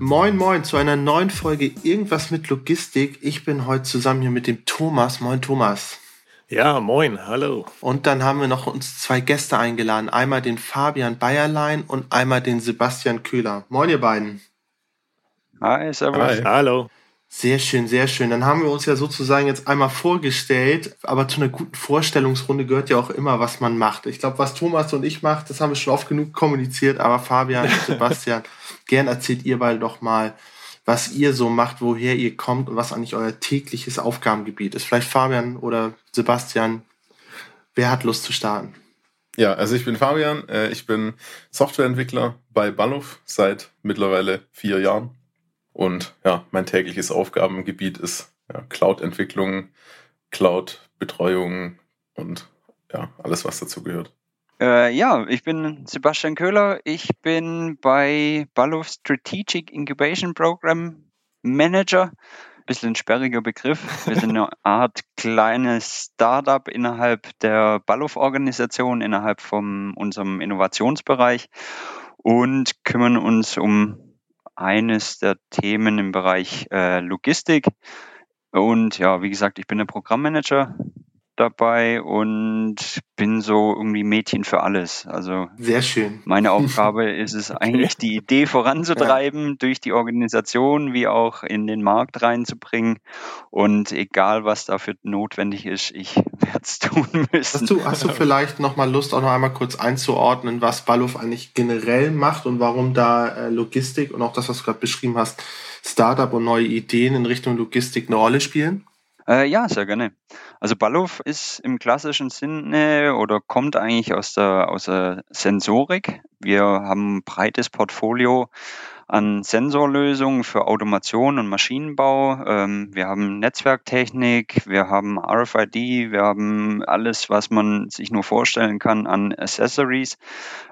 Moin, moin zu einer neuen Folge Irgendwas mit Logistik. Ich bin heute zusammen hier mit dem Thomas. Moin, Thomas. Ja, moin, hallo. Und dann haben wir noch uns zwei Gäste eingeladen. Einmal den Fabian Bayerlein und einmal den Sebastian Köhler. Moin, ihr beiden. Hi, servus. Hi. Hallo. Sehr schön, sehr schön. Dann haben wir uns ja sozusagen jetzt einmal vorgestellt, aber zu einer guten Vorstellungsrunde gehört ja auch immer, was man macht. Ich glaube, was Thomas und ich macht, das haben wir schon oft genug kommuniziert, aber Fabian und Sebastian, gern erzählt ihr beide doch mal, was ihr so macht, woher ihr kommt und was eigentlich euer tägliches Aufgabengebiet ist. Vielleicht Fabian oder Sebastian, wer hat Lust zu starten? Ja, also ich bin Fabian, äh, ich bin Softwareentwickler bei Balluf seit mittlerweile vier Jahren und ja, mein tägliches Aufgabengebiet ist ja, Cloud-Entwicklung, Cloud-Betreuung und ja, alles, was dazu gehört. Äh, ja, ich bin Sebastian Köhler. Ich bin bei Ballov Strategic Incubation Program Manager. Bisschen ein sperriger Begriff. Wir sind eine Art kleines Startup innerhalb der Ballov-Organisation, innerhalb von unserem Innovationsbereich und kümmern uns um eines der Themen im Bereich äh, Logistik. Und ja, wie gesagt, ich bin der Programmmanager dabei und bin so irgendwie Mädchen für alles. Also sehr schön. Meine Aufgabe ist es eigentlich, die Idee voranzutreiben, ja. durch die Organisation wie auch in den Markt reinzubringen. Und egal, was dafür notwendig ist, ich werde es tun müssen. Hast du, hast du vielleicht noch mal Lust, auch noch einmal kurz einzuordnen, was Balluf eigentlich generell macht und warum da äh, Logistik und auch das, was du gerade beschrieben hast, Startup und neue Ideen in Richtung Logistik eine Rolle spielen? Äh, ja, sehr gerne. Also Ballov ist im klassischen Sinne oder kommt eigentlich aus der, aus der Sensorik. Wir haben ein breites Portfolio an Sensorlösungen für Automation und Maschinenbau. Ähm, wir haben Netzwerktechnik, wir haben RFID, wir haben alles, was man sich nur vorstellen kann an Accessories.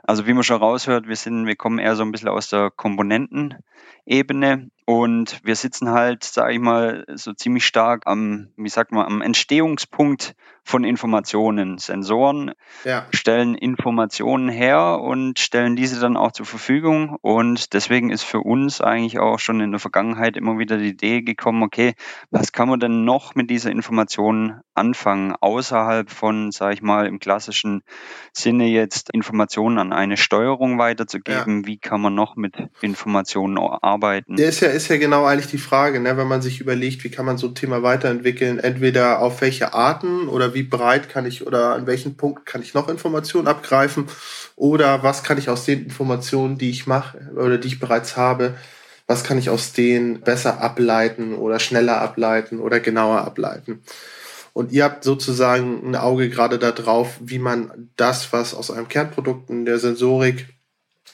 Also wie man schon raushört, wir sind, wir kommen eher so ein bisschen aus der Komponentenebene und wir sitzen halt, sage ich mal, so ziemlich stark am, wie sagt man, am Entstehungspunkt von Informationen. Sensoren ja. stellen Informationen her und stellen diese dann auch zur Verfügung. Und deswegen ist für uns eigentlich auch schon in der Vergangenheit immer wieder die Idee gekommen, okay, was kann man denn noch mit dieser Information anfangen, außerhalb von, sage ich mal, im klassischen Sinne jetzt Informationen an eine Steuerung weiterzugeben? Ja. Wie kann man noch mit Informationen arbeiten? Der ist ja, ist ja genau eigentlich die Frage, ne? wenn man sich überlegt, wie kann man so ein Thema weiterentwickeln, entweder auf welche Arten oder wie breit kann ich oder an welchen Punkt kann ich noch Informationen abgreifen oder was kann ich aus den Informationen, die ich mache oder die ich bereits habe, was kann ich aus denen besser ableiten oder schneller ableiten oder genauer ableiten. Und ihr habt sozusagen ein Auge gerade darauf, wie man das, was aus einem Kernprodukt in der Sensorik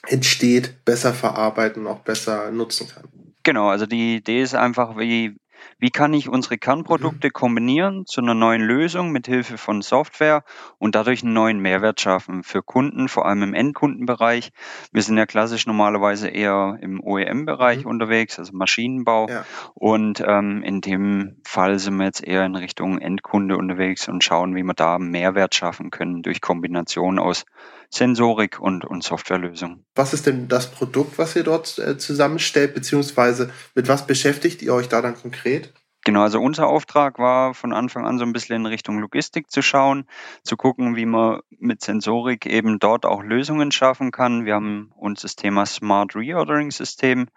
entsteht, besser verarbeiten und auch besser nutzen kann. Genau, also die Idee ist einfach, wie, wie kann ich unsere Kernprodukte mhm. kombinieren zu einer neuen Lösung mit Hilfe von Software und dadurch einen neuen Mehrwert schaffen für Kunden, vor allem im Endkundenbereich. Wir sind ja klassisch normalerweise eher im OEM-Bereich mhm. unterwegs, also Maschinenbau. Ja. Und ähm, in dem Fall sind wir jetzt eher in Richtung Endkunde unterwegs und schauen, wie wir da Mehrwert schaffen können durch Kombination aus Sensorik und, und Softwarelösungen. Was ist denn das Produkt, was ihr dort äh, zusammenstellt, beziehungsweise mit was beschäftigt ihr euch da dann konkret? Genau, also unser Auftrag war von Anfang an so ein bisschen in Richtung Logistik zu schauen, zu gucken, wie man mit Sensorik eben dort auch Lösungen schaffen kann. Wir haben uns das Thema Smart Reordering System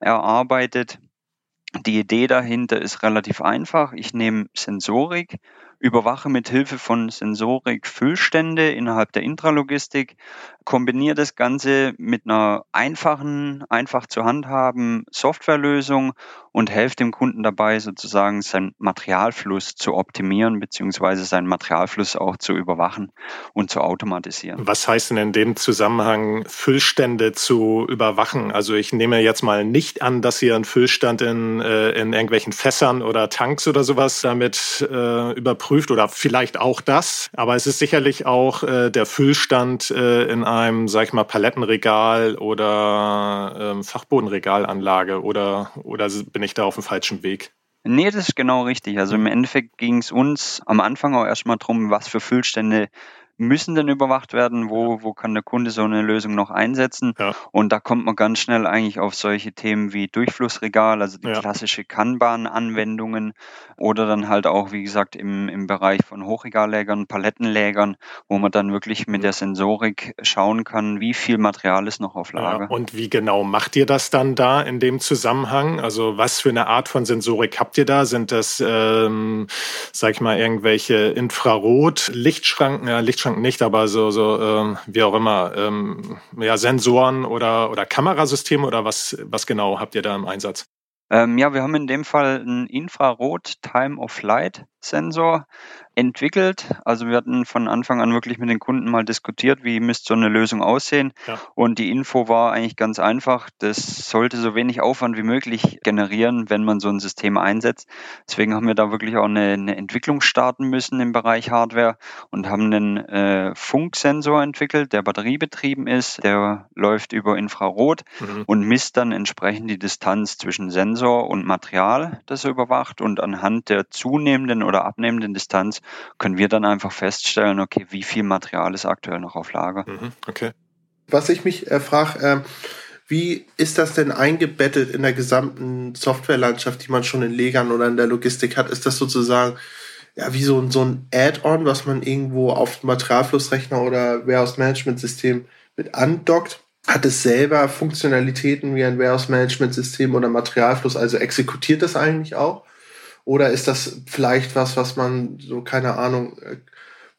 erarbeitet. Die Idee dahinter ist relativ einfach. Ich nehme Sensorik, überwache mit Hilfe von Sensorik Füllstände innerhalb der Intralogistik, kombiniere das Ganze mit einer einfachen, einfach zu handhaben Softwarelösung und helfe dem Kunden dabei, sozusagen seinen Materialfluss zu optimieren beziehungsweise seinen Materialfluss auch zu überwachen und zu automatisieren. Was heißt denn in dem Zusammenhang Füllstände zu überwachen? Also ich nehme jetzt mal nicht an, dass ihr einen Füllstand in, äh, in irgendwelchen Fässern oder Tanks oder sowas damit äh, überprüft oder vielleicht auch das. Aber es ist sicherlich auch äh, der Füllstand äh, in einem, sag ich mal, Palettenregal oder ähm, Fachbodenregalanlage oder, oder bin ich da auf dem falschen Weg? Nee, das ist genau richtig. Also im Endeffekt ging es uns am Anfang auch erstmal darum, was für Füllstände müssen denn überwacht werden? Wo, wo kann der Kunde so eine Lösung noch einsetzen? Ja. Und da kommt man ganz schnell eigentlich auf solche Themen wie Durchflussregal, also die ja. klassische Kanban-Anwendungen oder dann halt auch, wie gesagt, im, im Bereich von Hochregallägern, Palettenlägern, wo man dann wirklich mit der Sensorik schauen kann, wie viel Material ist noch auf Lager. Ja, und wie genau macht ihr das dann da in dem Zusammenhang? Also was für eine Art von Sensorik habt ihr da? Sind das, ähm, sag ich mal, irgendwelche Infrarot-Lichtschranken, ja, Lichtschranken Lichtschranken nicht, aber so, so ähm, wie auch immer, ähm, ja, Sensoren oder, oder Kamerasysteme oder was, was genau habt ihr da im Einsatz? Ähm, ja, wir haben in dem Fall ein Infrarot Time of Flight Sensor entwickelt. Also wir hatten von Anfang an wirklich mit den Kunden mal diskutiert, wie müsste so eine Lösung aussehen. Ja. Und die Info war eigentlich ganz einfach. Das sollte so wenig Aufwand wie möglich generieren, wenn man so ein System einsetzt. Deswegen haben wir da wirklich auch eine, eine Entwicklung starten müssen im Bereich Hardware und haben einen äh, Funksensor entwickelt, der batteriebetrieben ist. Der läuft über Infrarot mhm. und misst dann entsprechend die Distanz zwischen Sensor und Material, das er überwacht. Und anhand der zunehmenden oder abnehmenden Distanz können wir dann einfach feststellen, okay, wie viel Material ist aktuell noch auf Lager. Mhm, okay. Was ich mich äh, frage, äh, wie ist das denn eingebettet in der gesamten Softwarelandschaft, die man schon in Legern oder in der Logistik hat? Ist das sozusagen ja, wie so, so ein Add-on, was man irgendwo auf dem Materialflussrechner oder Warehouse-Management-System mit andockt? Hat es selber Funktionalitäten wie ein Warehouse-Management-System oder Materialfluss? Also exekutiert das eigentlich auch? Oder ist das vielleicht was, was man so, keine Ahnung, äh,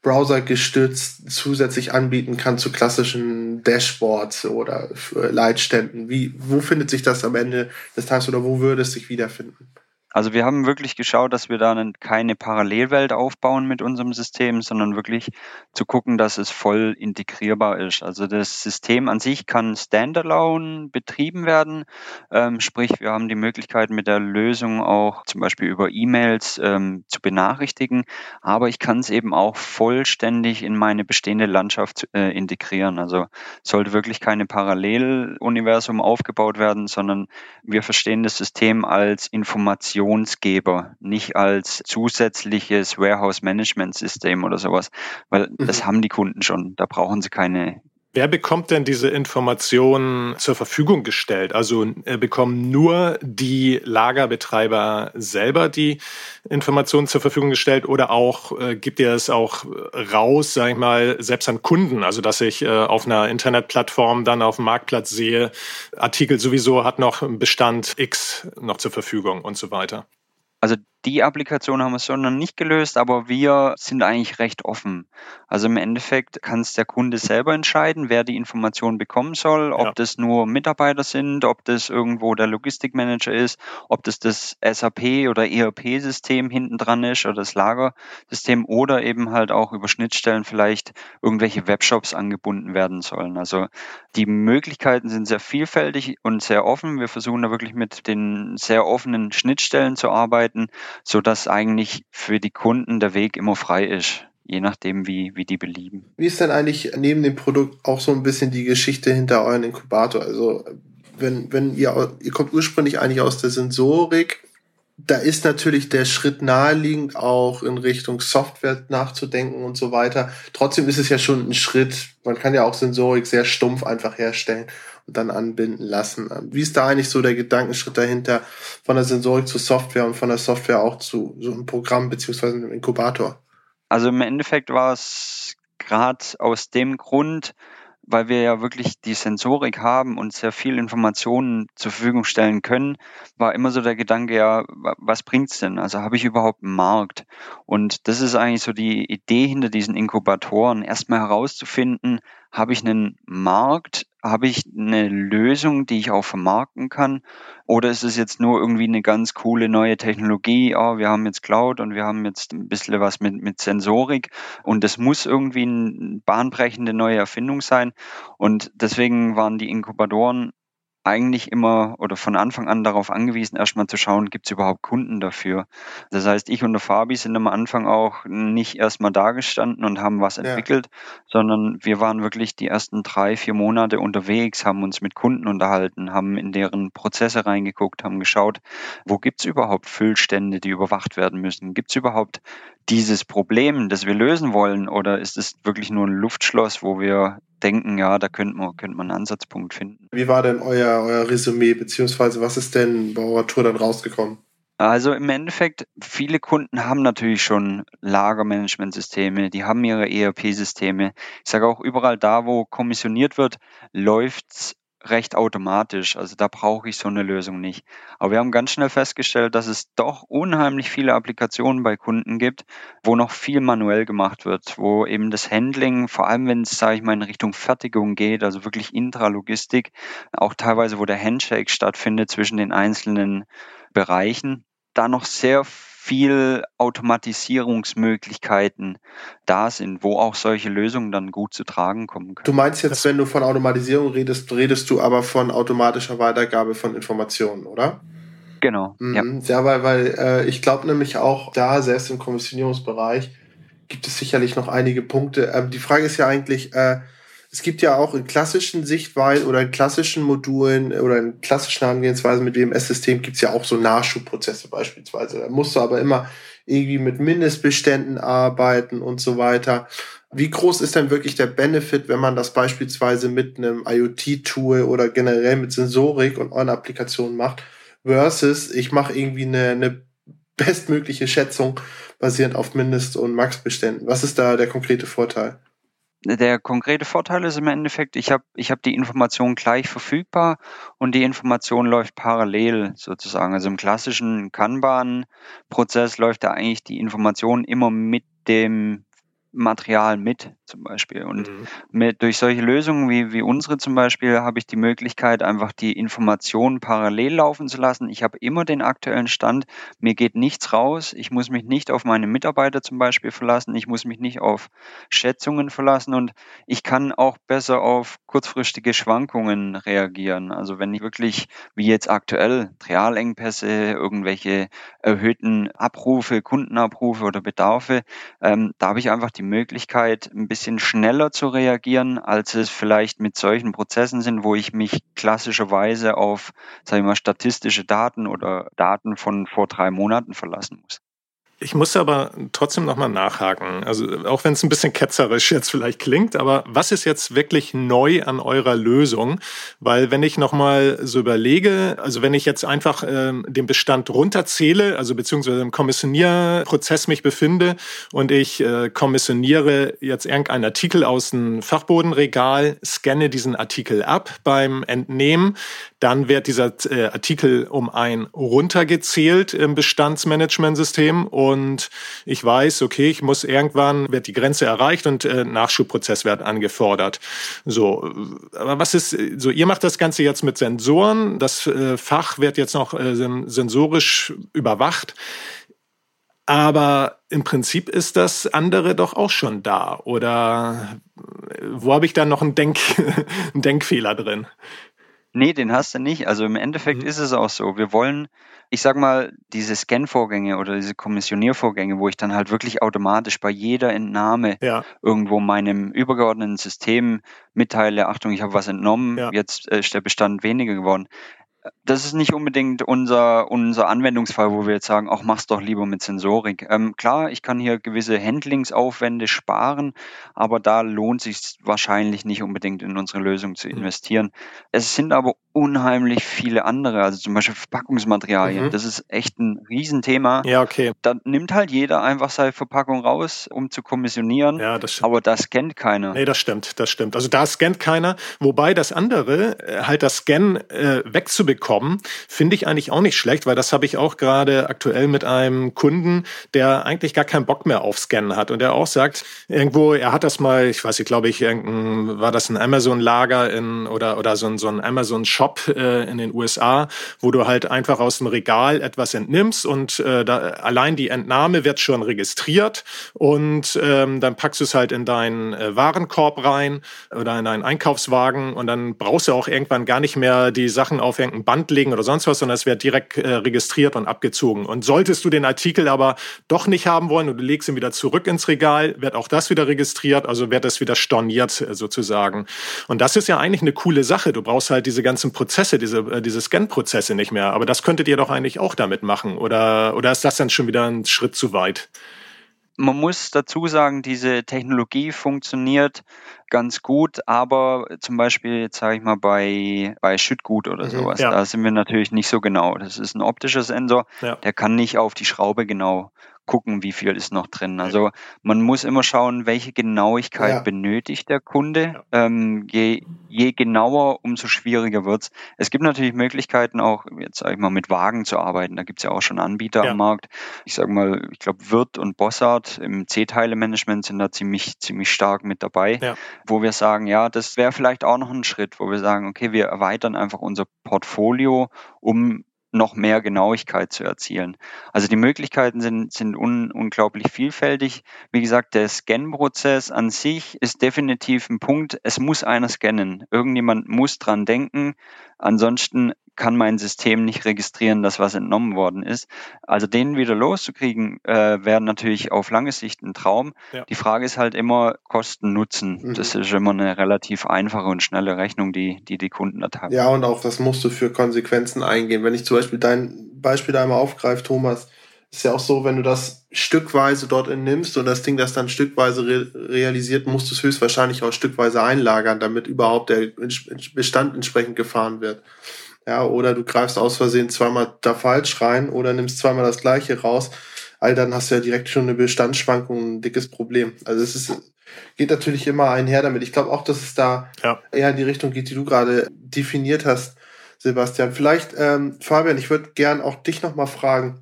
Browser gestützt zusätzlich anbieten kann zu klassischen Dashboards oder Leitständen? Wie, wo findet sich das am Ende des Tages oder wo würde es sich wiederfinden? Also wir haben wirklich geschaut, dass wir da keine Parallelwelt aufbauen mit unserem System, sondern wirklich zu gucken, dass es voll integrierbar ist. Also das System an sich kann standalone betrieben werden. Ähm, sprich, wir haben die Möglichkeit mit der Lösung auch zum Beispiel über E-Mails ähm, zu benachrichtigen. Aber ich kann es eben auch vollständig in meine bestehende Landschaft äh, integrieren. Also sollte wirklich keine Paralleluniversum aufgebaut werden, sondern wir verstehen das System als Information Informationsgeber, nicht als zusätzliches Warehouse-Management-System oder sowas, weil mhm. das haben die Kunden schon. Da brauchen sie keine Wer bekommt denn diese Informationen zur Verfügung gestellt? Also äh, bekommen nur die Lagerbetreiber selber die Informationen zur Verfügung gestellt oder auch äh, gibt ihr es auch raus, sage ich mal, selbst an Kunden? Also dass ich äh, auf einer Internetplattform dann auf dem Marktplatz sehe, Artikel sowieso hat noch Bestand X noch zur Verfügung und so weiter. Also die Applikation haben wir so noch nicht gelöst, aber wir sind eigentlich recht offen. Also im Endeffekt kann es der Kunde selber entscheiden, wer die Information bekommen soll, ob ja. das nur Mitarbeiter sind, ob das irgendwo der Logistikmanager ist, ob das das SAP oder ERP-System hinten dran ist oder das Lagersystem oder eben halt auch über Schnittstellen vielleicht irgendwelche Webshops angebunden werden sollen. Also die Möglichkeiten sind sehr vielfältig und sehr offen. Wir versuchen da wirklich mit den sehr offenen Schnittstellen zu arbeiten so dass eigentlich für die Kunden der Weg immer frei ist, je nachdem, wie, wie die belieben. Wie ist denn eigentlich neben dem Produkt auch so ein bisschen die Geschichte hinter euren Inkubator? Also, wenn, wenn ihr, ihr kommt ursprünglich eigentlich aus der Sensorik, da ist natürlich der Schritt naheliegend, auch in Richtung Software nachzudenken und so weiter. Trotzdem ist es ja schon ein Schritt. Man kann ja auch Sensorik sehr stumpf einfach herstellen und dann anbinden lassen. Wie ist da eigentlich so der Gedankenschritt dahinter von der Sensorik zu Software und von der Software auch zu so einem Programm beziehungsweise einem Inkubator? Also im Endeffekt war es gerade aus dem Grund weil wir ja wirklich die Sensorik haben und sehr viel Informationen zur Verfügung stellen können, war immer so der Gedanke, ja, was bringt's denn? Also habe ich überhaupt einen Markt? Und das ist eigentlich so die Idee hinter diesen Inkubatoren, erstmal herauszufinden, habe ich einen Markt, habe ich eine Lösung, die ich auch vermarkten kann? Oder ist es jetzt nur irgendwie eine ganz coole neue Technologie? Oh, wir haben jetzt Cloud und wir haben jetzt ein bisschen was mit, mit Sensorik und das muss irgendwie eine bahnbrechende neue Erfindung sein. Und deswegen waren die Inkubatoren eigentlich immer oder von Anfang an darauf angewiesen, erstmal zu schauen, gibt es überhaupt Kunden dafür. Das heißt, ich und der Fabi sind am Anfang auch nicht erstmal dagestanden und haben was entwickelt, ja. sondern wir waren wirklich die ersten drei, vier Monate unterwegs, haben uns mit Kunden unterhalten, haben in deren Prozesse reingeguckt, haben geschaut, wo gibt es überhaupt Füllstände, die überwacht werden müssen? Gibt es überhaupt dieses Problem, das wir lösen wollen, oder ist es wirklich nur ein Luftschloss, wo wir denken, ja, da könnte man, könnte man einen Ansatzpunkt finden? Wie war denn euer, euer Resümee, beziehungsweise was ist denn bei eurer Tour dann rausgekommen? Also im Endeffekt, viele Kunden haben natürlich schon Lagermanagementsysteme, die haben ihre ERP-Systeme. Ich sage auch, überall da, wo kommissioniert wird, läuft's recht automatisch. Also da brauche ich so eine Lösung nicht. Aber wir haben ganz schnell festgestellt, dass es doch unheimlich viele Applikationen bei Kunden gibt, wo noch viel manuell gemacht wird, wo eben das Handling, vor allem wenn es, sage ich mal, in Richtung Fertigung geht, also wirklich Intralogistik, auch teilweise, wo der Handshake stattfindet zwischen den einzelnen Bereichen, da noch sehr viel Automatisierungsmöglichkeiten da sind, wo auch solche Lösungen dann gut zu tragen kommen können. Du meinst jetzt, wenn du von Automatisierung redest, redest du aber von automatischer Weitergabe von Informationen, oder? Genau. Mhm. Ja. ja, weil, weil äh, ich glaube nämlich auch da, selbst im Kommissionierungsbereich, gibt es sicherlich noch einige Punkte. Ähm, die Frage ist ja eigentlich, äh, es gibt ja auch in klassischen Sichtweisen oder in klassischen Modulen oder in klassischen Herangehensweisen mit WMS-System gibt es ja auch so Nachschubprozesse beispielsweise. Da musst du aber immer irgendwie mit Mindestbeständen arbeiten und so weiter. Wie groß ist denn wirklich der Benefit, wenn man das beispielsweise mit einem IoT-Tool oder generell mit Sensorik und euren Applikationen macht, versus ich mache irgendwie eine, eine bestmögliche Schätzung basierend auf Mindest- und Max-Beständen? Was ist da der konkrete Vorteil? Der konkrete Vorteil ist im Endeffekt, ich habe ich hab die Information gleich verfügbar und die Information läuft parallel sozusagen. Also im klassischen Kanban-Prozess läuft da eigentlich die Information immer mit dem Material mit, zum Beispiel. Und mhm. mit, durch solche Lösungen wie, wie unsere zum Beispiel habe ich die Möglichkeit, einfach die Informationen parallel laufen zu lassen. Ich habe immer den aktuellen Stand. Mir geht nichts raus. Ich muss mich nicht auf meine Mitarbeiter zum Beispiel verlassen. Ich muss mich nicht auf Schätzungen verlassen und ich kann auch besser auf kurzfristige Schwankungen reagieren. Also wenn ich wirklich, wie jetzt aktuell, Realengpässe, irgendwelche erhöhten Abrufe, Kundenabrufe oder Bedarfe, ähm, da habe ich einfach die Möglichkeit, ein bisschen schneller zu reagieren, als es vielleicht mit solchen Prozessen sind, wo ich mich klassischerweise auf, sage ich mal, statistische Daten oder Daten von vor drei Monaten verlassen muss. Ich muss aber trotzdem nochmal nachhaken. Also auch wenn es ein bisschen ketzerisch jetzt vielleicht klingt, aber was ist jetzt wirklich neu an eurer Lösung? Weil wenn ich nochmal so überlege, also wenn ich jetzt einfach ähm, den Bestand runterzähle, also beziehungsweise im Kommissionierprozess mich befinde und ich äh, kommissioniere jetzt irgendeinen Artikel aus dem Fachbodenregal, scanne diesen Artikel ab beim Entnehmen, dann wird dieser äh, Artikel um ein runtergezählt im Bestandsmanagementsystem ich weiß, okay, ich muss irgendwann, wird die Grenze erreicht und äh, Nachschubprozess wird angefordert. So, aber was ist, so ihr macht das Ganze jetzt mit Sensoren, das äh, Fach wird jetzt noch äh, sensorisch überwacht. Aber im Prinzip ist das andere doch auch schon da. Oder äh, wo habe ich da noch einen, Denk einen Denkfehler drin? Nee, den hast du nicht. Also im Endeffekt mhm. ist es auch so. Wir wollen, ich sag mal, diese Scan-Vorgänge oder diese Kommissioniervorgänge, wo ich dann halt wirklich automatisch bei jeder Entnahme ja. irgendwo meinem übergeordneten System mitteile, Achtung, ich habe was entnommen, ja. jetzt äh, ist der Bestand weniger geworden das ist nicht unbedingt unser, unser Anwendungsfall, wo wir jetzt sagen, auch mach's doch lieber mit Sensorik. Ähm, klar, ich kann hier gewisse Handlingsaufwände sparen, aber da lohnt sich wahrscheinlich nicht unbedingt in unsere Lösung zu investieren. Es sind aber unheimlich viele andere, also zum Beispiel Verpackungsmaterialien. Mhm. Das ist echt ein Riesenthema. Ja, okay. Da nimmt halt jeder einfach seine Verpackung raus, um zu kommissionieren. Ja, das stimmt. Aber das scannt keiner. Nee, das stimmt, das stimmt. Also da scannt keiner. Wobei das andere, äh, halt das Scan äh, wegzubekommen, finde ich eigentlich auch nicht schlecht, weil das habe ich auch gerade aktuell mit einem Kunden, der eigentlich gar keinen Bock mehr auf Scannen hat und der auch sagt, irgendwo, er hat das mal, ich weiß nicht, glaube ich, irgendein, war das ein Amazon-Lager in oder, oder so ein, so ein Amazon-Shop Shop äh, in den USA, wo du halt einfach aus dem Regal etwas entnimmst und äh, da, allein die Entnahme wird schon registriert und ähm, dann packst du es halt in deinen äh, Warenkorb rein oder in deinen Einkaufswagen und dann brauchst du auch irgendwann gar nicht mehr die Sachen auf irgendein Band legen oder sonst was, sondern es wird direkt äh, registriert und abgezogen. Und solltest du den Artikel aber doch nicht haben wollen und du legst ihn wieder zurück ins Regal, wird auch das wieder registriert, also wird das wieder storniert äh, sozusagen. Und das ist ja eigentlich eine coole Sache. Du brauchst halt diese ganzen Prozesse, diese, äh, diese Scan-Prozesse nicht mehr. Aber das könntet ihr doch eigentlich auch damit machen. Oder, oder ist das dann schon wieder ein Schritt zu weit? Man muss dazu sagen, diese Technologie funktioniert ganz gut, aber zum Beispiel, jetzt sage ich mal, bei, bei Schüttgut oder mhm, sowas, ja. da sind wir natürlich nicht so genau. Das ist ein optischer Sensor, ja. der kann nicht auf die Schraube genau gucken, wie viel ist noch drin. Also man muss immer schauen, welche Genauigkeit ja. benötigt der Kunde. Ja. Ähm, je, je genauer, umso schwieriger wird's. Es gibt natürlich Möglichkeiten auch, jetzt sage ich mal, mit Wagen zu arbeiten. Da gibt's ja auch schon Anbieter ja. am Markt. Ich sage mal, ich glaube, Wirt und Bossart im C-Teile-Management sind da ziemlich, ziemlich stark mit dabei, wo wir sagen, ja, das wäre vielleicht auch noch ein Schritt, wo wir sagen, okay, wir erweitern einfach unser Portfolio, um noch mehr Genauigkeit zu erzielen. Also die Möglichkeiten sind, sind un, unglaublich vielfältig. Wie gesagt, der Scan-Prozess an sich ist definitiv ein Punkt. Es muss einer scannen. Irgendjemand muss dran denken. Ansonsten kann mein System nicht registrieren, dass was entnommen worden ist. Also den wieder loszukriegen, äh, wäre natürlich auf lange Sicht ein Traum. Ja. Die Frage ist halt immer Kosten Nutzen. Mhm. Das ist immer eine relativ einfache und schnelle Rechnung, die die, die Kunden da haben. Ja, und auch was musst du für Konsequenzen eingehen. Wenn ich zum Beispiel dein Beispiel da einmal aufgreife, Thomas, ist ja auch so, wenn du das stückweise dort entnimmst und das Ding das dann stückweise re realisiert, musst du es höchstwahrscheinlich auch stückweise einlagern, damit überhaupt der Bestand entsprechend gefahren wird. Ja, oder du greifst aus Versehen zweimal da falsch rein oder nimmst zweimal das gleiche raus. All dann hast du ja direkt schon eine Bestandsschwankung, ein dickes Problem. Also es ist, geht natürlich immer einher damit. Ich glaube auch, dass es da ja. eher in die Richtung geht, die du gerade definiert hast, Sebastian. Vielleicht, ähm, Fabian, ich würde gern auch dich nochmal fragen,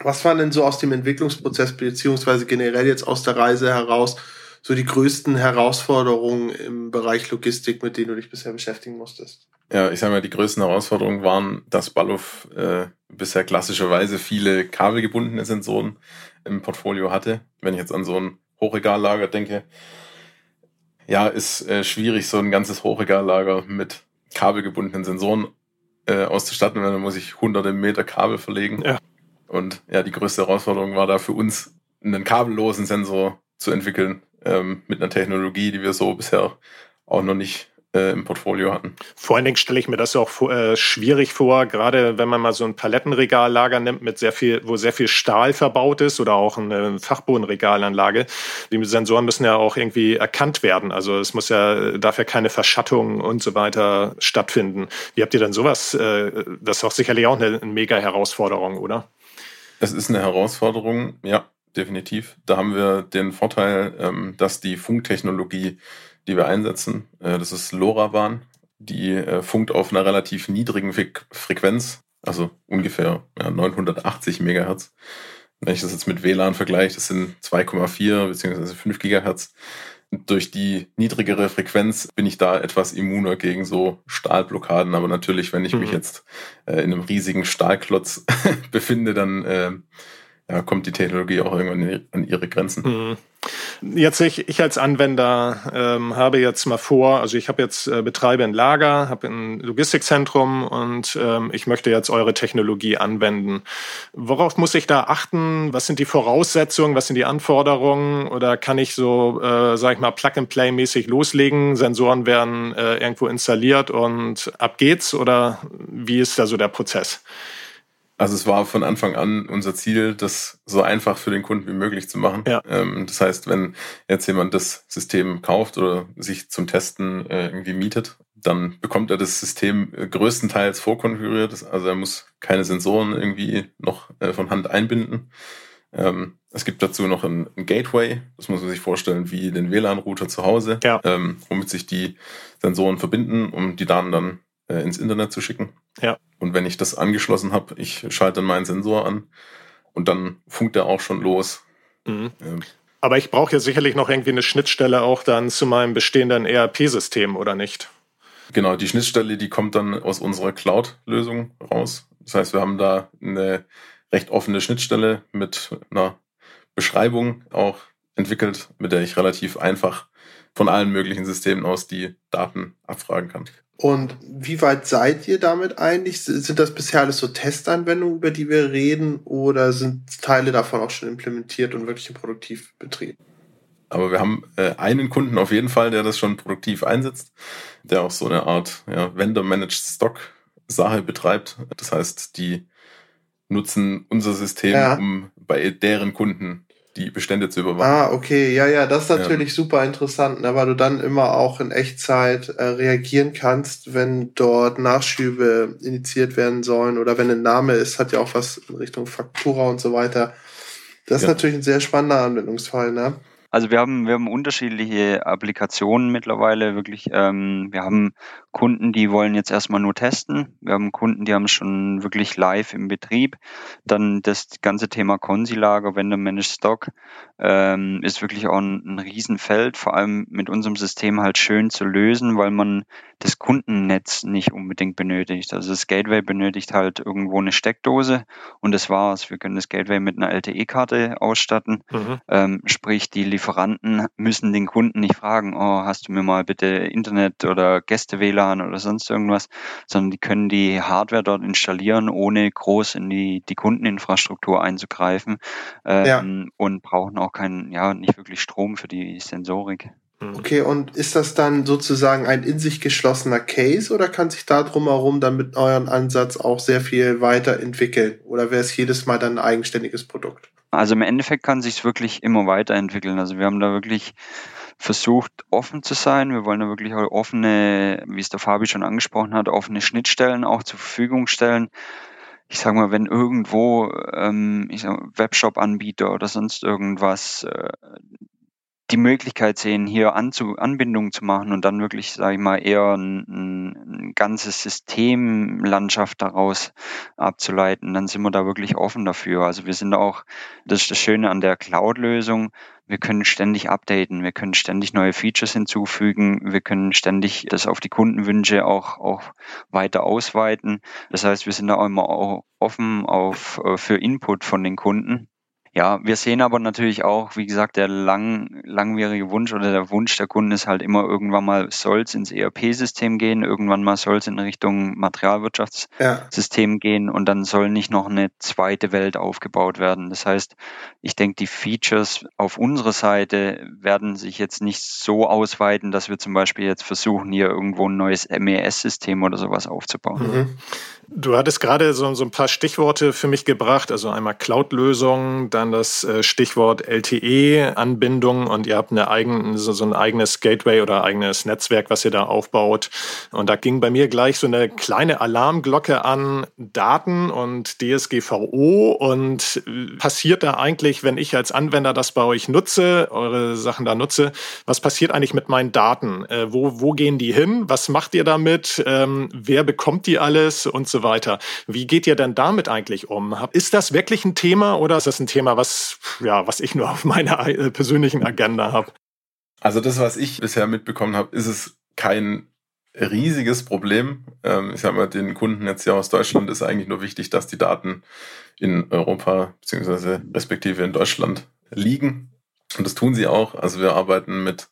was waren denn so aus dem Entwicklungsprozess beziehungsweise generell jetzt aus der Reise heraus so die größten Herausforderungen im Bereich Logistik, mit denen du dich bisher beschäftigen musstest? Ja, ich sage mal, die größten Herausforderungen waren, dass Ballov äh, bisher klassischerweise viele kabelgebundene Sensoren im Portfolio hatte. Wenn ich jetzt an so ein Hochregallager denke, ja, ist äh, schwierig, so ein ganzes Hochregallager mit kabelgebundenen Sensoren äh, auszustatten, weil dann muss ich hunderte Meter Kabel verlegen. Ja. Und ja, die größte Herausforderung war da für uns, einen kabellosen Sensor zu entwickeln, ähm, mit einer Technologie, die wir so bisher auch noch nicht äh, im Portfolio hatten. Vor allen Dingen stelle ich mir das auch äh, schwierig vor, gerade wenn man mal so ein Palettenregallager nimmt, mit sehr viel, wo sehr viel Stahl verbaut ist oder auch eine Fachbodenregalanlage. Die Sensoren müssen ja auch irgendwie erkannt werden. Also es muss ja, darf ja keine Verschattung und so weiter stattfinden. Wie habt ihr denn sowas? Äh, das ist doch sicherlich auch eine, eine mega Herausforderung, oder? Es ist eine Herausforderung, ja, definitiv. Da haben wir den Vorteil, ähm, dass die Funktechnologie die wir einsetzen. Äh, das ist LoRaWAN. Die äh, funkt auf einer relativ niedrigen Frequenz, also ungefähr 980 Megahertz. Wenn ich das jetzt mit WLAN vergleiche, das sind 2,4 bzw. 5 Gigahertz. durch die niedrigere Frequenz bin ich da etwas immuner gegen so Stahlblockaden. Aber natürlich, wenn ich mhm. mich jetzt äh, in einem riesigen Stahlklotz befinde, dann ja, kommt die Technologie auch irgendwann an ihre Grenzen. Mhm. Jetzt ich, ich als Anwender ähm, habe jetzt mal vor, also ich habe jetzt äh, betreibe ein Lager, habe ein Logistikzentrum und ähm, ich möchte jetzt eure Technologie anwenden. Worauf muss ich da achten? Was sind die Voraussetzungen? Was sind die Anforderungen? Oder kann ich so, äh, sag ich mal, Plug-and-Play-mäßig loslegen? Sensoren werden äh, irgendwo installiert und ab geht's? Oder wie ist da so der Prozess? Also es war von Anfang an unser Ziel, das so einfach für den Kunden wie möglich zu machen. Ja. Ähm, das heißt, wenn jetzt jemand das System kauft oder sich zum Testen äh, irgendwie mietet, dann bekommt er das System größtenteils vorkonfiguriert. Also er muss keine Sensoren irgendwie noch äh, von Hand einbinden. Ähm, es gibt dazu noch ein, ein, Gateway, das muss man sich vorstellen wie den WLAN-Router zu Hause, ja. ähm, womit sich die Sensoren verbinden, um die Daten dann äh, ins Internet zu schicken. Ja. Und wenn ich das angeschlossen habe, ich schalte dann meinen Sensor an und dann funkt er auch schon los. Mhm. Ähm, aber ich brauche ja sicherlich noch irgendwie eine Schnittstelle auch dann zu meinem bestehenden ERP-System, oder nicht? Genau, die Schnittstelle, die kommt dann aus unserer Cloud-Lösung raus. Das heißt, wir haben da eine recht offene Schnittstelle mit einer Beschreibung auch entwickelt, mit der ich relativ einfach von allen möglichen Systemen aus die Daten abfragen kann. Und wie weit seid ihr damit eigentlich? Sind das bisher alles so Testanwendungen, über die wir reden, oder sind Teile davon auch schon implementiert und wirklich im Produktivbetrieb? Aber wir haben äh, einen Kunden auf jeden Fall, der das schon produktiv einsetzt, der auch so eine Art ja, Vendor-Managed Stock-Sache betreibt. Das heißt, die nutzen unser System, ja. um bei deren Kunden die Bestände zu überwachen. Ah, okay, ja, ja, das ist natürlich ja. super interessant, ne, weil du dann immer auch in Echtzeit äh, reagieren kannst, wenn dort Nachschübe initiiert werden sollen oder wenn ein Name ist, hat ja auch was in Richtung Faktura und so weiter. Das ja. ist natürlich ein sehr spannender Anwendungsfall, ne? Also wir haben, wir haben unterschiedliche Applikationen mittlerweile wirklich. Ähm, wir haben Kunden, die wollen jetzt erstmal nur testen. Wir haben Kunden, die haben schon wirklich live im Betrieb. Dann das ganze Thema Konsilager, Vendor Managed Stock, ähm, ist wirklich auch ein, ein Riesenfeld, vor allem mit unserem System halt schön zu lösen, weil man das Kundennetz nicht unbedingt benötigt. Also das Gateway benötigt halt irgendwo eine Steckdose und das war's. Wir können das Gateway mit einer LTE-Karte ausstatten. Mhm. Ähm, sprich, die Lieferanten müssen den Kunden nicht fragen, oh, hast du mir mal bitte Internet oder Gäste-WLAN oder sonst irgendwas, sondern die können die Hardware dort installieren, ohne groß in die, die Kundeninfrastruktur einzugreifen ähm, ja. und brauchen auch keinen, ja, nicht wirklich Strom für die Sensorik. Mhm. Okay, und ist das dann sozusagen ein in sich geschlossener Case oder kann sich da drumherum dann mit eurem Ansatz auch sehr viel weiterentwickeln? Oder wäre es jedes Mal dann ein eigenständiges Produkt? Also im Endeffekt kann sich wirklich immer weiterentwickeln. Also wir haben da wirklich versucht, offen zu sein. Wir wollen da wirklich auch offene, wie es der Fabi schon angesprochen hat, offene Schnittstellen auch zur Verfügung stellen. Ich sage mal, wenn irgendwo ähm, ich sag, Webshop-Anbieter oder sonst irgendwas äh, die Möglichkeit sehen, hier Anzu Anbindungen zu machen und dann wirklich, sage ich mal, eher ein, ein, ganzes Systemlandschaft daraus abzuleiten, dann sind wir da wirklich offen dafür. Also wir sind auch, das ist das Schöne an der Cloud-Lösung, wir können ständig updaten, wir können ständig neue Features hinzufügen, wir können ständig das auf die Kundenwünsche auch, auch weiter ausweiten. Das heißt, wir sind da auch immer auch offen auf, äh, für Input von den Kunden ja, wir sehen aber natürlich auch, wie gesagt, der lang, langwierige Wunsch oder der Wunsch der Kunden ist halt immer irgendwann mal soll es ins ERP-System gehen, irgendwann mal soll es in Richtung Materialwirtschaftssystem ja. gehen und dann soll nicht noch eine zweite Welt aufgebaut werden. Das heißt, ich denke, die Features auf unserer Seite werden sich jetzt nicht so ausweiten, dass wir zum Beispiel jetzt versuchen, hier irgendwo ein neues MES-System oder sowas aufzubauen. Mhm. Du hattest gerade so, so ein paar Stichworte für mich gebracht, also einmal Cloud-Lösungen, dann das äh, Stichwort LTE-Anbindung und ihr habt eine eigen, so, so ein eigenes Gateway oder eigenes Netzwerk, was ihr da aufbaut. Und da ging bei mir gleich so eine kleine Alarmglocke an Daten und DSGVO und äh, passiert da eigentlich, wenn ich als Anwender das bei euch nutze, eure Sachen da nutze, was passiert eigentlich mit meinen Daten? Äh, wo, wo gehen die hin? Was macht ihr damit? Ähm, wer bekommt die alles und so weiter. Wie geht ihr denn damit eigentlich um? Ist das wirklich ein Thema oder ist das ein Thema, was, ja, was ich nur auf meiner äh, persönlichen Agenda habe? Also das, was ich bisher mitbekommen habe, ist es kein riesiges Problem. Ähm, ich sage mal, den Kunden jetzt hier aus Deutschland ist eigentlich nur wichtig, dass die Daten in Europa bzw. respektive in Deutschland liegen. Und das tun sie auch. Also wir arbeiten mit,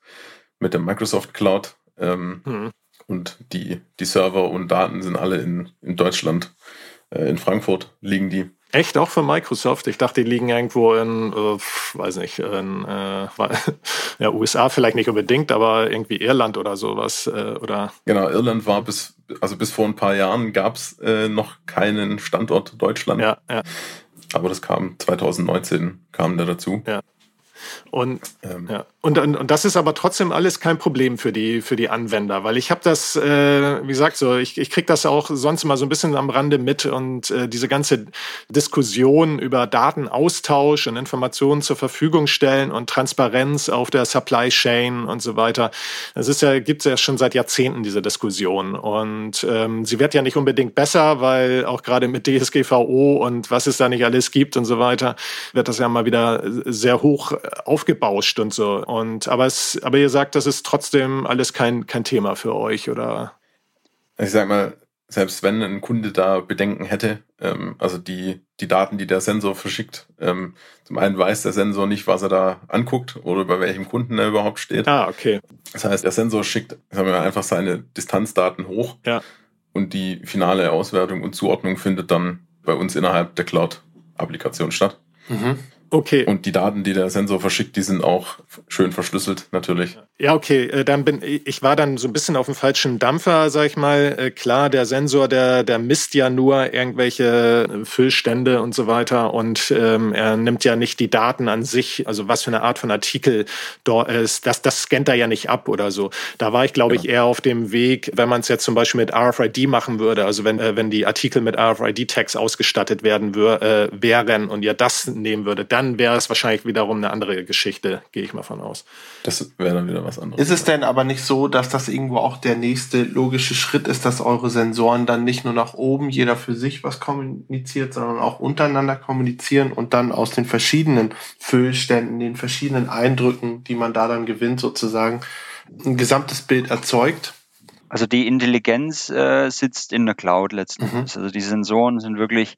mit der Microsoft Cloud. Ähm, mhm. Und die, die Server und Daten sind alle in, in Deutschland. Äh, in Frankfurt liegen die. Echt auch für Microsoft? Ich dachte, die liegen irgendwo in, äh, weiß nicht, in äh, ja, USA vielleicht nicht unbedingt, aber irgendwie Irland oder sowas. Äh, oder? Genau, Irland war bis, also bis vor ein paar Jahren gab es äh, noch keinen Standort Deutschland. Ja, ja. Aber das kam 2019, kam da dazu. Ja. Und, ähm. ja. und, und, und das ist aber trotzdem alles kein Problem für die, für die Anwender, weil ich habe das, äh, wie gesagt, so, ich, ich kriege das auch sonst immer so ein bisschen am Rande mit und äh, diese ganze Diskussion über Datenaustausch und Informationen zur Verfügung stellen und Transparenz auf der Supply Chain und so weiter. Das ist ja, gibt es ja schon seit Jahrzehnten diese Diskussion. Und ähm, sie wird ja nicht unbedingt besser, weil auch gerade mit DSGVO und was es da nicht alles gibt und so weiter, wird das ja mal wieder sehr hoch aufgebauscht und so. Und aber es, aber ihr sagt, das ist trotzdem alles kein, kein Thema für euch, oder? Ich sag mal, selbst wenn ein Kunde da Bedenken hätte, ähm, also die, die Daten, die der Sensor verschickt, ähm, zum einen weiß der Sensor nicht, was er da anguckt oder bei welchem Kunden er überhaupt steht. Ah, okay. Das heißt, der Sensor schickt sagen wir, einfach seine Distanzdaten hoch ja. und die finale Auswertung und Zuordnung findet dann bei uns innerhalb der Cloud-Applikation statt. Mhm. Okay. Und die Daten, die der Sensor verschickt, die sind auch schön verschlüsselt, natürlich. Ja, okay. Äh, dann bin ich war dann so ein bisschen auf dem falschen Dampfer, sag ich mal. Äh, klar, der Sensor, der, der misst ja nur irgendwelche Füllstände und so weiter und ähm, er nimmt ja nicht die Daten an sich, also was für eine Art von Artikel dort ist. Das, das scannt er ja nicht ab oder so. Da war ich, glaube ja. ich, eher auf dem Weg, wenn man es jetzt zum Beispiel mit RFID machen würde, also wenn, äh, wenn die Artikel mit RFID-Tags ausgestattet werden wür, äh, wären und ihr das nehmen würdet, dann wäre es wahrscheinlich wiederum eine andere Geschichte, gehe ich mal von aus. Das wäre dann wieder was anderes. Ist es denn aber nicht so, dass das irgendwo auch der nächste logische Schritt ist, dass eure Sensoren dann nicht nur nach oben jeder für sich was kommuniziert, sondern auch untereinander kommunizieren und dann aus den verschiedenen Füllständen, den verschiedenen Eindrücken, die man da dann gewinnt, sozusagen ein gesamtes Bild erzeugt? Also die Intelligenz äh, sitzt in der Cloud letztendlich. Mhm. Also die Sensoren sind wirklich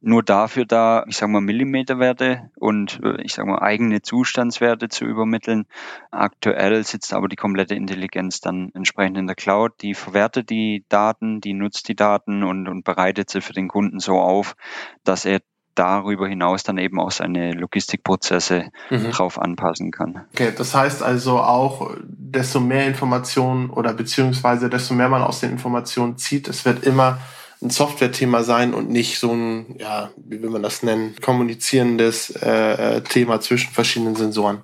nur dafür da, ich sage mal Millimeterwerte und äh, ich sage mal eigene Zustandswerte zu übermitteln. Aktuell sitzt aber die komplette Intelligenz dann entsprechend in der Cloud. Die verwertet die Daten, die nutzt die Daten und, und bereitet sie für den Kunden so auf, dass er darüber hinaus dann eben auch seine Logistikprozesse mhm. drauf anpassen kann. Okay, das heißt also auch, desto mehr Informationen oder beziehungsweise desto mehr man aus den Informationen zieht, es wird immer ein Software-Thema sein und nicht so ein, ja, wie will man das nennen, kommunizierendes äh, äh Thema zwischen verschiedenen Sensoren.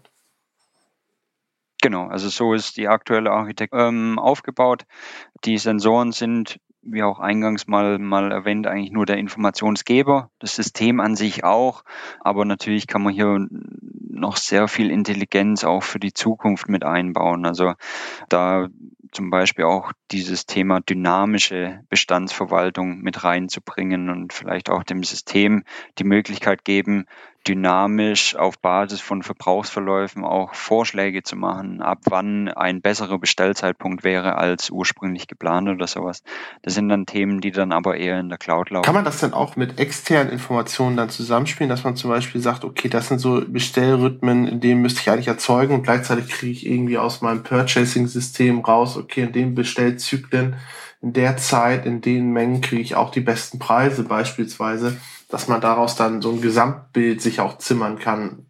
Genau, also so ist die aktuelle Architektur ähm, aufgebaut. Die Sensoren sind wie auch eingangs mal, mal erwähnt, eigentlich nur der Informationsgeber, das System an sich auch. Aber natürlich kann man hier noch sehr viel Intelligenz auch für die Zukunft mit einbauen. Also da zum Beispiel auch dieses Thema dynamische Bestandsverwaltung mit reinzubringen und vielleicht auch dem System die Möglichkeit geben, dynamisch auf Basis von Verbrauchsverläufen auch Vorschläge zu machen, ab wann ein besserer Bestellzeitpunkt wäre als ursprünglich geplant oder sowas. Das sind dann Themen, die dann aber eher in der Cloud laufen. Kann man das dann auch mit externen Informationen dann zusammenspielen, dass man zum Beispiel sagt, okay, das sind so Bestellrhythmen, in denen müsste ich eigentlich erzeugen und gleichzeitig kriege ich irgendwie aus meinem Purchasing-System raus, okay, in den Bestellzyklen, in der Zeit, in den Mengen kriege ich auch die besten Preise beispielsweise dass man daraus dann so ein Gesamtbild sich auch zimmern kann.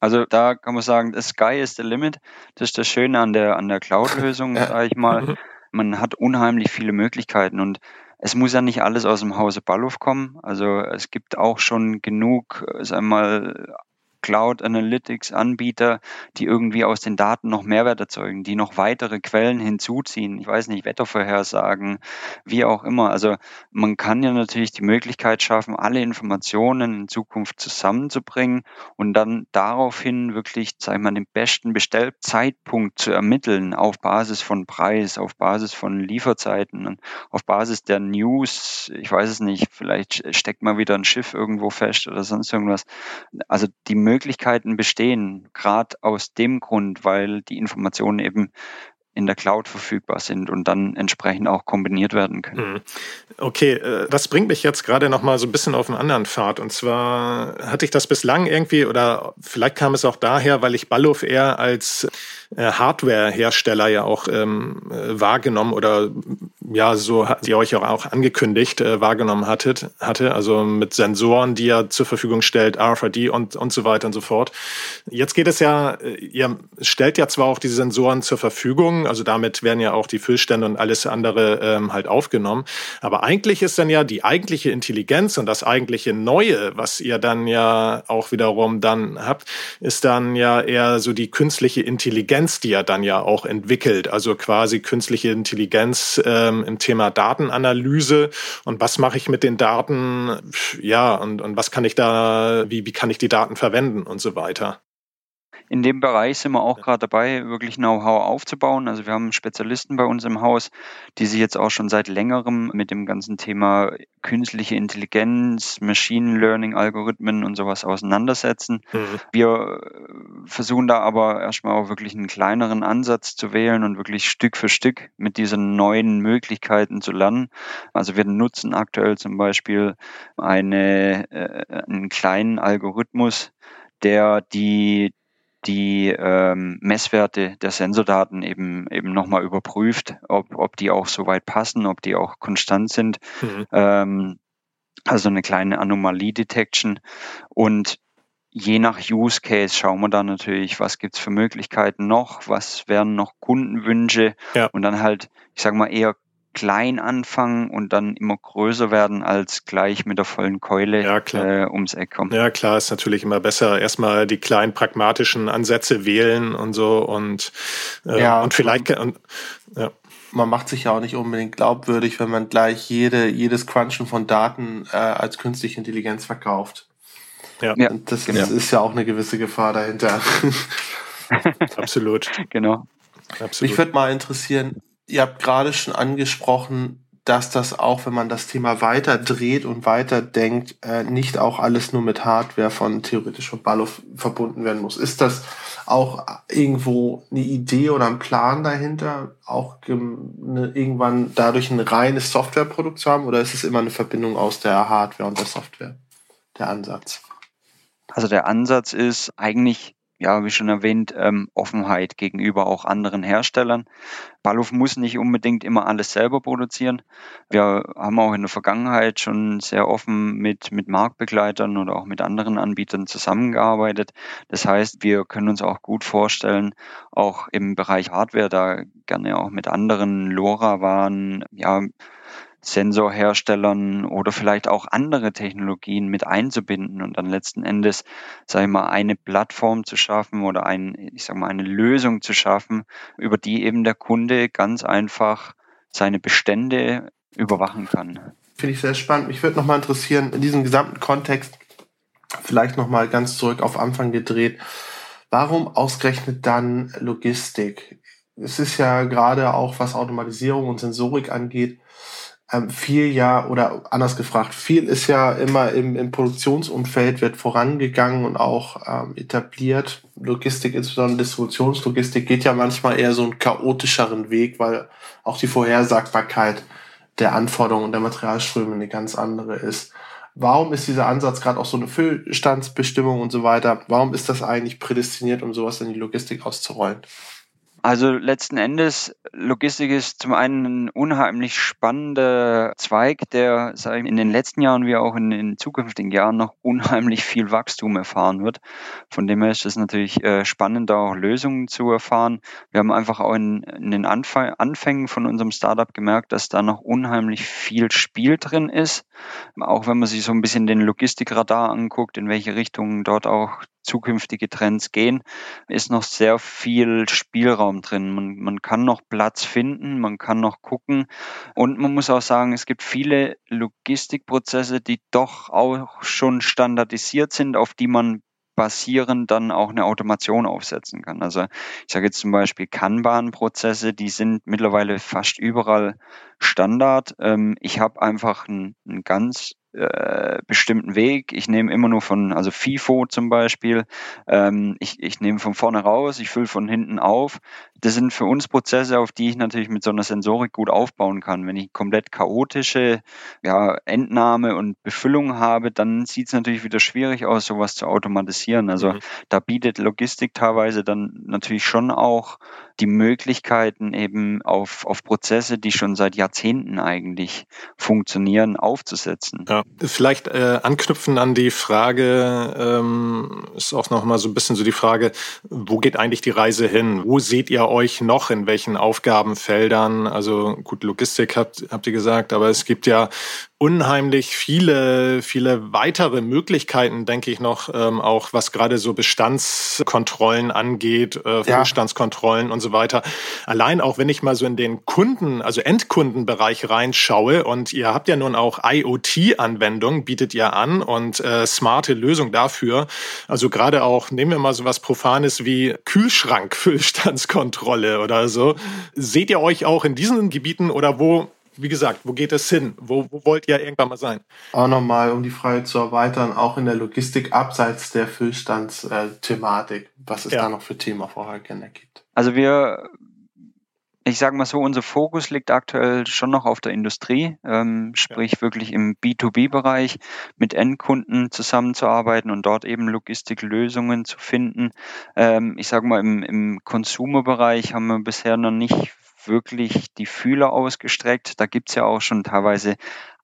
Also da kann man sagen, the sky is the limit. Das ist das Schöne an der, an der Cloud-Lösung, ja. sage ich mal. Mhm. Man hat unheimlich viele Möglichkeiten und es muss ja nicht alles aus dem Hause Ballow kommen. Also es gibt auch schon genug, sagen wir mal, Cloud Analytics Anbieter, die irgendwie aus den Daten noch Mehrwert erzeugen, die noch weitere Quellen hinzuziehen. Ich weiß nicht, Wettervorhersagen, wie auch immer. Also man kann ja natürlich die Möglichkeit schaffen, alle Informationen in Zukunft zusammenzubringen und dann daraufhin wirklich, sag ich mal, den besten Bestellzeitpunkt zu ermitteln auf Basis von Preis, auf Basis von Lieferzeiten, auf Basis der News. Ich weiß es nicht, vielleicht steckt mal wieder ein Schiff irgendwo fest oder sonst irgendwas. Also die Möglichkeiten bestehen, gerade aus dem Grund, weil die Informationen eben in der Cloud verfügbar sind und dann entsprechend auch kombiniert werden können. Mhm. Okay, äh, das bringt mich jetzt gerade noch mal so ein bisschen auf einen anderen Pfad. Und zwar hatte ich das bislang irgendwie, oder vielleicht kam es auch daher, weil ich Ballow eher als Hardware-Hersteller ja auch ähm, äh, wahrgenommen oder ja, so hat sie euch auch angekündigt, äh, wahrgenommen hattet, hatte, also mit Sensoren, die er zur Verfügung stellt, RFID und, und so weiter und so fort. Jetzt geht es ja, äh, ihr stellt ja zwar auch diese Sensoren zur Verfügung, also damit werden ja auch die Füllstände und alles andere ähm, halt aufgenommen, aber eigentlich ist dann ja die eigentliche Intelligenz und das eigentliche Neue, was ihr dann ja auch wiederum dann habt, ist dann ja eher so die künstliche Intelligenz, die er dann ja auch entwickelt, also quasi künstliche Intelligenz ähm, im Thema Datenanalyse. Und was mache ich mit den Daten, ja, und, und was kann ich da, wie, wie kann ich die Daten verwenden und so weiter in dem Bereich sind wir auch gerade dabei, wirklich Know-how aufzubauen. Also wir haben Spezialisten bei uns im Haus, die sich jetzt auch schon seit längerem mit dem ganzen Thema künstliche Intelligenz, Machine Learning, Algorithmen und sowas auseinandersetzen. Mhm. Wir versuchen da aber erstmal auch wirklich einen kleineren Ansatz zu wählen und wirklich Stück für Stück mit diesen neuen Möglichkeiten zu lernen. Also wir nutzen aktuell zum Beispiel eine, äh, einen kleinen Algorithmus, der die die ähm, Messwerte der Sensordaten eben eben nochmal überprüft, ob, ob die auch soweit passen, ob die auch konstant sind. Mhm. Ähm, also eine kleine Anomalie-Detection. Und je nach Use Case schauen wir dann natürlich, was gibt's für Möglichkeiten noch, was wären noch Kundenwünsche ja. und dann halt, ich sage mal, eher klein anfangen und dann immer größer werden, als gleich mit der vollen Keule ja, äh, ums Eck kommen. Ja, klar, ist natürlich immer besser. Erstmal die kleinen pragmatischen Ansätze wählen und so und, äh, ja, und vielleicht und, ja. Man macht sich ja auch nicht unbedingt glaubwürdig, wenn man gleich jede, jedes Crunchen von Daten äh, als künstliche Intelligenz verkauft. Ja. Und das ist, ja. ist ja auch eine gewisse Gefahr dahinter. Absolut. Genau. Absolut. Mich würde mal interessieren, ihr habt gerade schon angesprochen, dass das auch, wenn man das Thema weiter dreht und weiter denkt, äh, nicht auch alles nur mit Hardware von theoretisch und Ballow verbunden werden muss. Ist das auch irgendwo eine Idee oder ein Plan dahinter, auch eine, irgendwann dadurch ein reines Softwareprodukt zu haben, oder ist es immer eine Verbindung aus der Hardware und der Software, der Ansatz? Also der Ansatz ist eigentlich ja, wie schon erwähnt, ähm, Offenheit gegenüber auch anderen Herstellern. Ballow muss nicht unbedingt immer alles selber produzieren. Wir haben auch in der Vergangenheit schon sehr offen mit, mit Marktbegleitern oder auch mit anderen Anbietern zusammengearbeitet. Das heißt, wir können uns auch gut vorstellen, auch im Bereich Hardware da gerne auch mit anderen LoRa-Waren, ja, Sensorherstellern oder vielleicht auch andere Technologien mit einzubinden und dann letzten Endes, sage ich mal, eine Plattform zu schaffen oder ein, ich sag mal, eine Lösung zu schaffen, über die eben der Kunde ganz einfach seine Bestände überwachen kann. Finde ich sehr spannend. Mich würde nochmal interessieren, in diesem gesamten Kontext, vielleicht nochmal ganz zurück auf Anfang gedreht, warum ausgerechnet dann Logistik? Es ist ja gerade auch, was Automatisierung und Sensorik angeht, ähm, viel ja, oder anders gefragt, viel ist ja immer im, im Produktionsumfeld, wird vorangegangen und auch ähm, etabliert. Logistik, insbesondere Distributionslogistik, geht ja manchmal eher so einen chaotischeren Weg, weil auch die Vorhersagbarkeit der Anforderungen und der Materialströme eine ganz andere ist. Warum ist dieser Ansatz gerade auch so eine Füllstandsbestimmung und so weiter? Warum ist das eigentlich prädestiniert, um sowas in die Logistik auszurollen? Also letzten Endes, Logistik ist zum einen ein unheimlich spannender Zweig, der in den letzten Jahren wie auch in den zukünftigen Jahren noch unheimlich viel Wachstum erfahren wird. Von dem her ist es natürlich äh, spannend, da auch Lösungen zu erfahren. Wir haben einfach auch in, in den Anf Anfängen von unserem Startup gemerkt, dass da noch unheimlich viel Spiel drin ist. Auch wenn man sich so ein bisschen den Logistikradar anguckt, in welche Richtung dort auch zukünftige Trends gehen, ist noch sehr viel Spielraum drin. Man, man kann noch Platz finden, man kann noch gucken und man muss auch sagen, es gibt viele Logistikprozesse, die doch auch schon standardisiert sind, auf die man basierend dann auch eine Automation aufsetzen kann. Also ich sage jetzt zum Beispiel Kanban-Prozesse, die sind mittlerweile fast überall Standard. Ähm, ich habe einfach einen, einen ganz äh, bestimmten Weg. Ich nehme immer nur von, also FIFO zum Beispiel, ähm, ich, ich nehme von vorne raus, ich fülle von hinten auf. das sind für uns Prozesse, auf die ich natürlich mit so einer Sensorik gut aufbauen kann. Wenn ich komplett chaotische ja, Entnahme und Befüllung habe, dann sieht es natürlich wieder schwierig aus, sowas zu automatisieren. Also mhm. da bietet Logistik teilweise dann natürlich schon auch die Möglichkeiten eben auf, auf Prozesse, die schon seit Jahrzehnten eigentlich funktionieren, aufzusetzen. Ja, vielleicht äh, anknüpfen an die Frage, ähm, ist auch noch mal so ein bisschen so die Frage, wo geht eigentlich die Reise hin? Wo seht ihr euch noch in welchen Aufgabenfeldern? Also gut, Logistik habt, habt ihr gesagt, aber es gibt ja unheimlich viele, viele weitere Möglichkeiten, denke ich noch, ähm, auch was gerade so Bestandskontrollen angeht, äh, ja. Und so weiter. Allein auch wenn ich mal so in den Kunden, also Endkundenbereich reinschaue und ihr habt ja nun auch IoT-Anwendungen, bietet ihr an und äh, smarte Lösung dafür. Also gerade auch, nehmen wir mal so was Profanes wie Kühlschrankfüllstandskontrolle oder so. Seht ihr euch auch in diesen Gebieten oder wo wie gesagt, wo geht es hin? Wo, wo wollt ihr irgendwann mal sein? Auch nochmal, um die Frage zu erweitern, auch in der Logistik abseits der Füllstandsthematik, was es ja. da noch für Themen auf eurer Agenda gibt. Also wir, ich sage mal so, unser Fokus liegt aktuell schon noch auf der Industrie, ähm, sprich ja. wirklich im B2B-Bereich mit Endkunden zusammenzuarbeiten und dort eben Logistiklösungen zu finden. Ähm, ich sage mal, im, im Consumer-Bereich haben wir bisher noch nicht wirklich die Fühler ausgestreckt. Da gibt's ja auch schon teilweise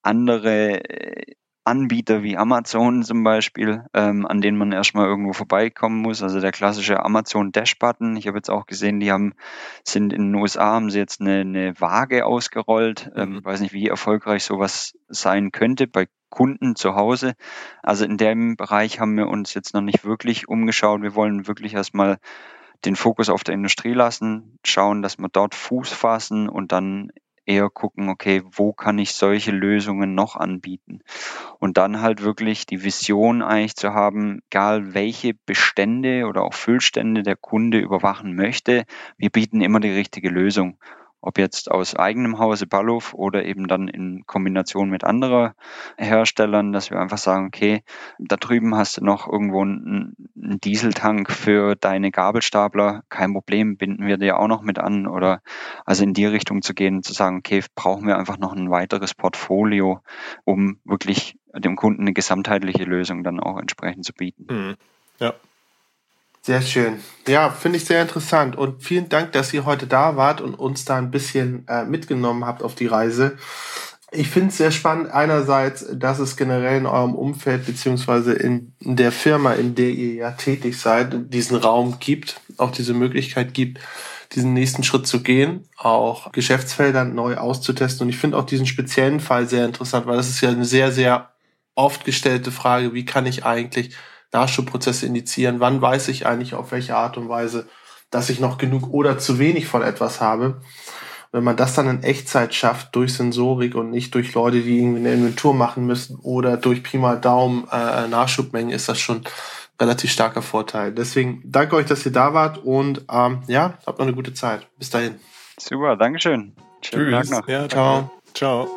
andere äh, Anbieter wie Amazon zum Beispiel, ähm, an denen man erstmal irgendwo vorbeikommen muss. Also der klassische Amazon Dash-Button. Ich habe jetzt auch gesehen, die haben, sind in den USA, haben sie jetzt eine, eine Waage ausgerollt. Ähm, mhm. weiß nicht, wie erfolgreich sowas sein könnte bei Kunden zu Hause. Also in dem Bereich haben wir uns jetzt noch nicht wirklich umgeschaut. Wir wollen wirklich erstmal den Fokus auf der Industrie lassen, schauen, dass wir dort Fuß fassen und dann eher gucken, okay, wo kann ich solche Lösungen noch anbieten? Und dann halt wirklich die Vision eigentlich zu haben, egal welche Bestände oder auch Füllstände der Kunde überwachen möchte, wir bieten immer die richtige Lösung ob jetzt aus eigenem Hause Balluf oder eben dann in Kombination mit anderen Herstellern, dass wir einfach sagen, okay, da drüben hast du noch irgendwo einen, Dieseltank für deine Gabelstapler, kein Problem, binden wir dir auch noch mit an oder also in die Richtung zu gehen, zu sagen, okay, brauchen wir einfach noch ein weiteres Portfolio, um wirklich dem Kunden eine gesamtheitliche Lösung dann auch entsprechend zu bieten. Mhm. Ja, sehr schön. Ja, finde ich sehr interessant. Und vielen Dank, dass ihr heute da wart und uns da ein bisschen äh, mitgenommen habt auf die Reise. Ich finde es sehr spannend, einerseits, dass es generell in eurem Umfeld beziehungsweise in der Firma, in der ihr ja tätig seid, diesen Raum gibt, auch diese Möglichkeit gibt, diesen nächsten Schritt zu gehen, auch Geschäftsfelder neu auszutesten. Und ich finde auch diesen speziellen Fall sehr interessant, weil das ist ja eine sehr, sehr oft gestellte Frage, wie kann ich eigentlich Nachschubprozesse indizieren, wann weiß ich eigentlich auf welche Art und Weise, dass ich noch genug oder zu wenig von etwas habe. Wenn man das dann in Echtzeit schafft durch Sensorik und nicht durch Leute, die irgendwie eine Inventur machen müssen oder durch Pi mal Daumen äh, Nachschubmengen, ist das schon relativ starker Vorteil. Deswegen danke euch, dass ihr da wart und ähm, ja, habt noch eine gute Zeit. Bis dahin. Super, Dankeschön. Schönen Tschüss. Tag noch. Ja, ciao. Ciao.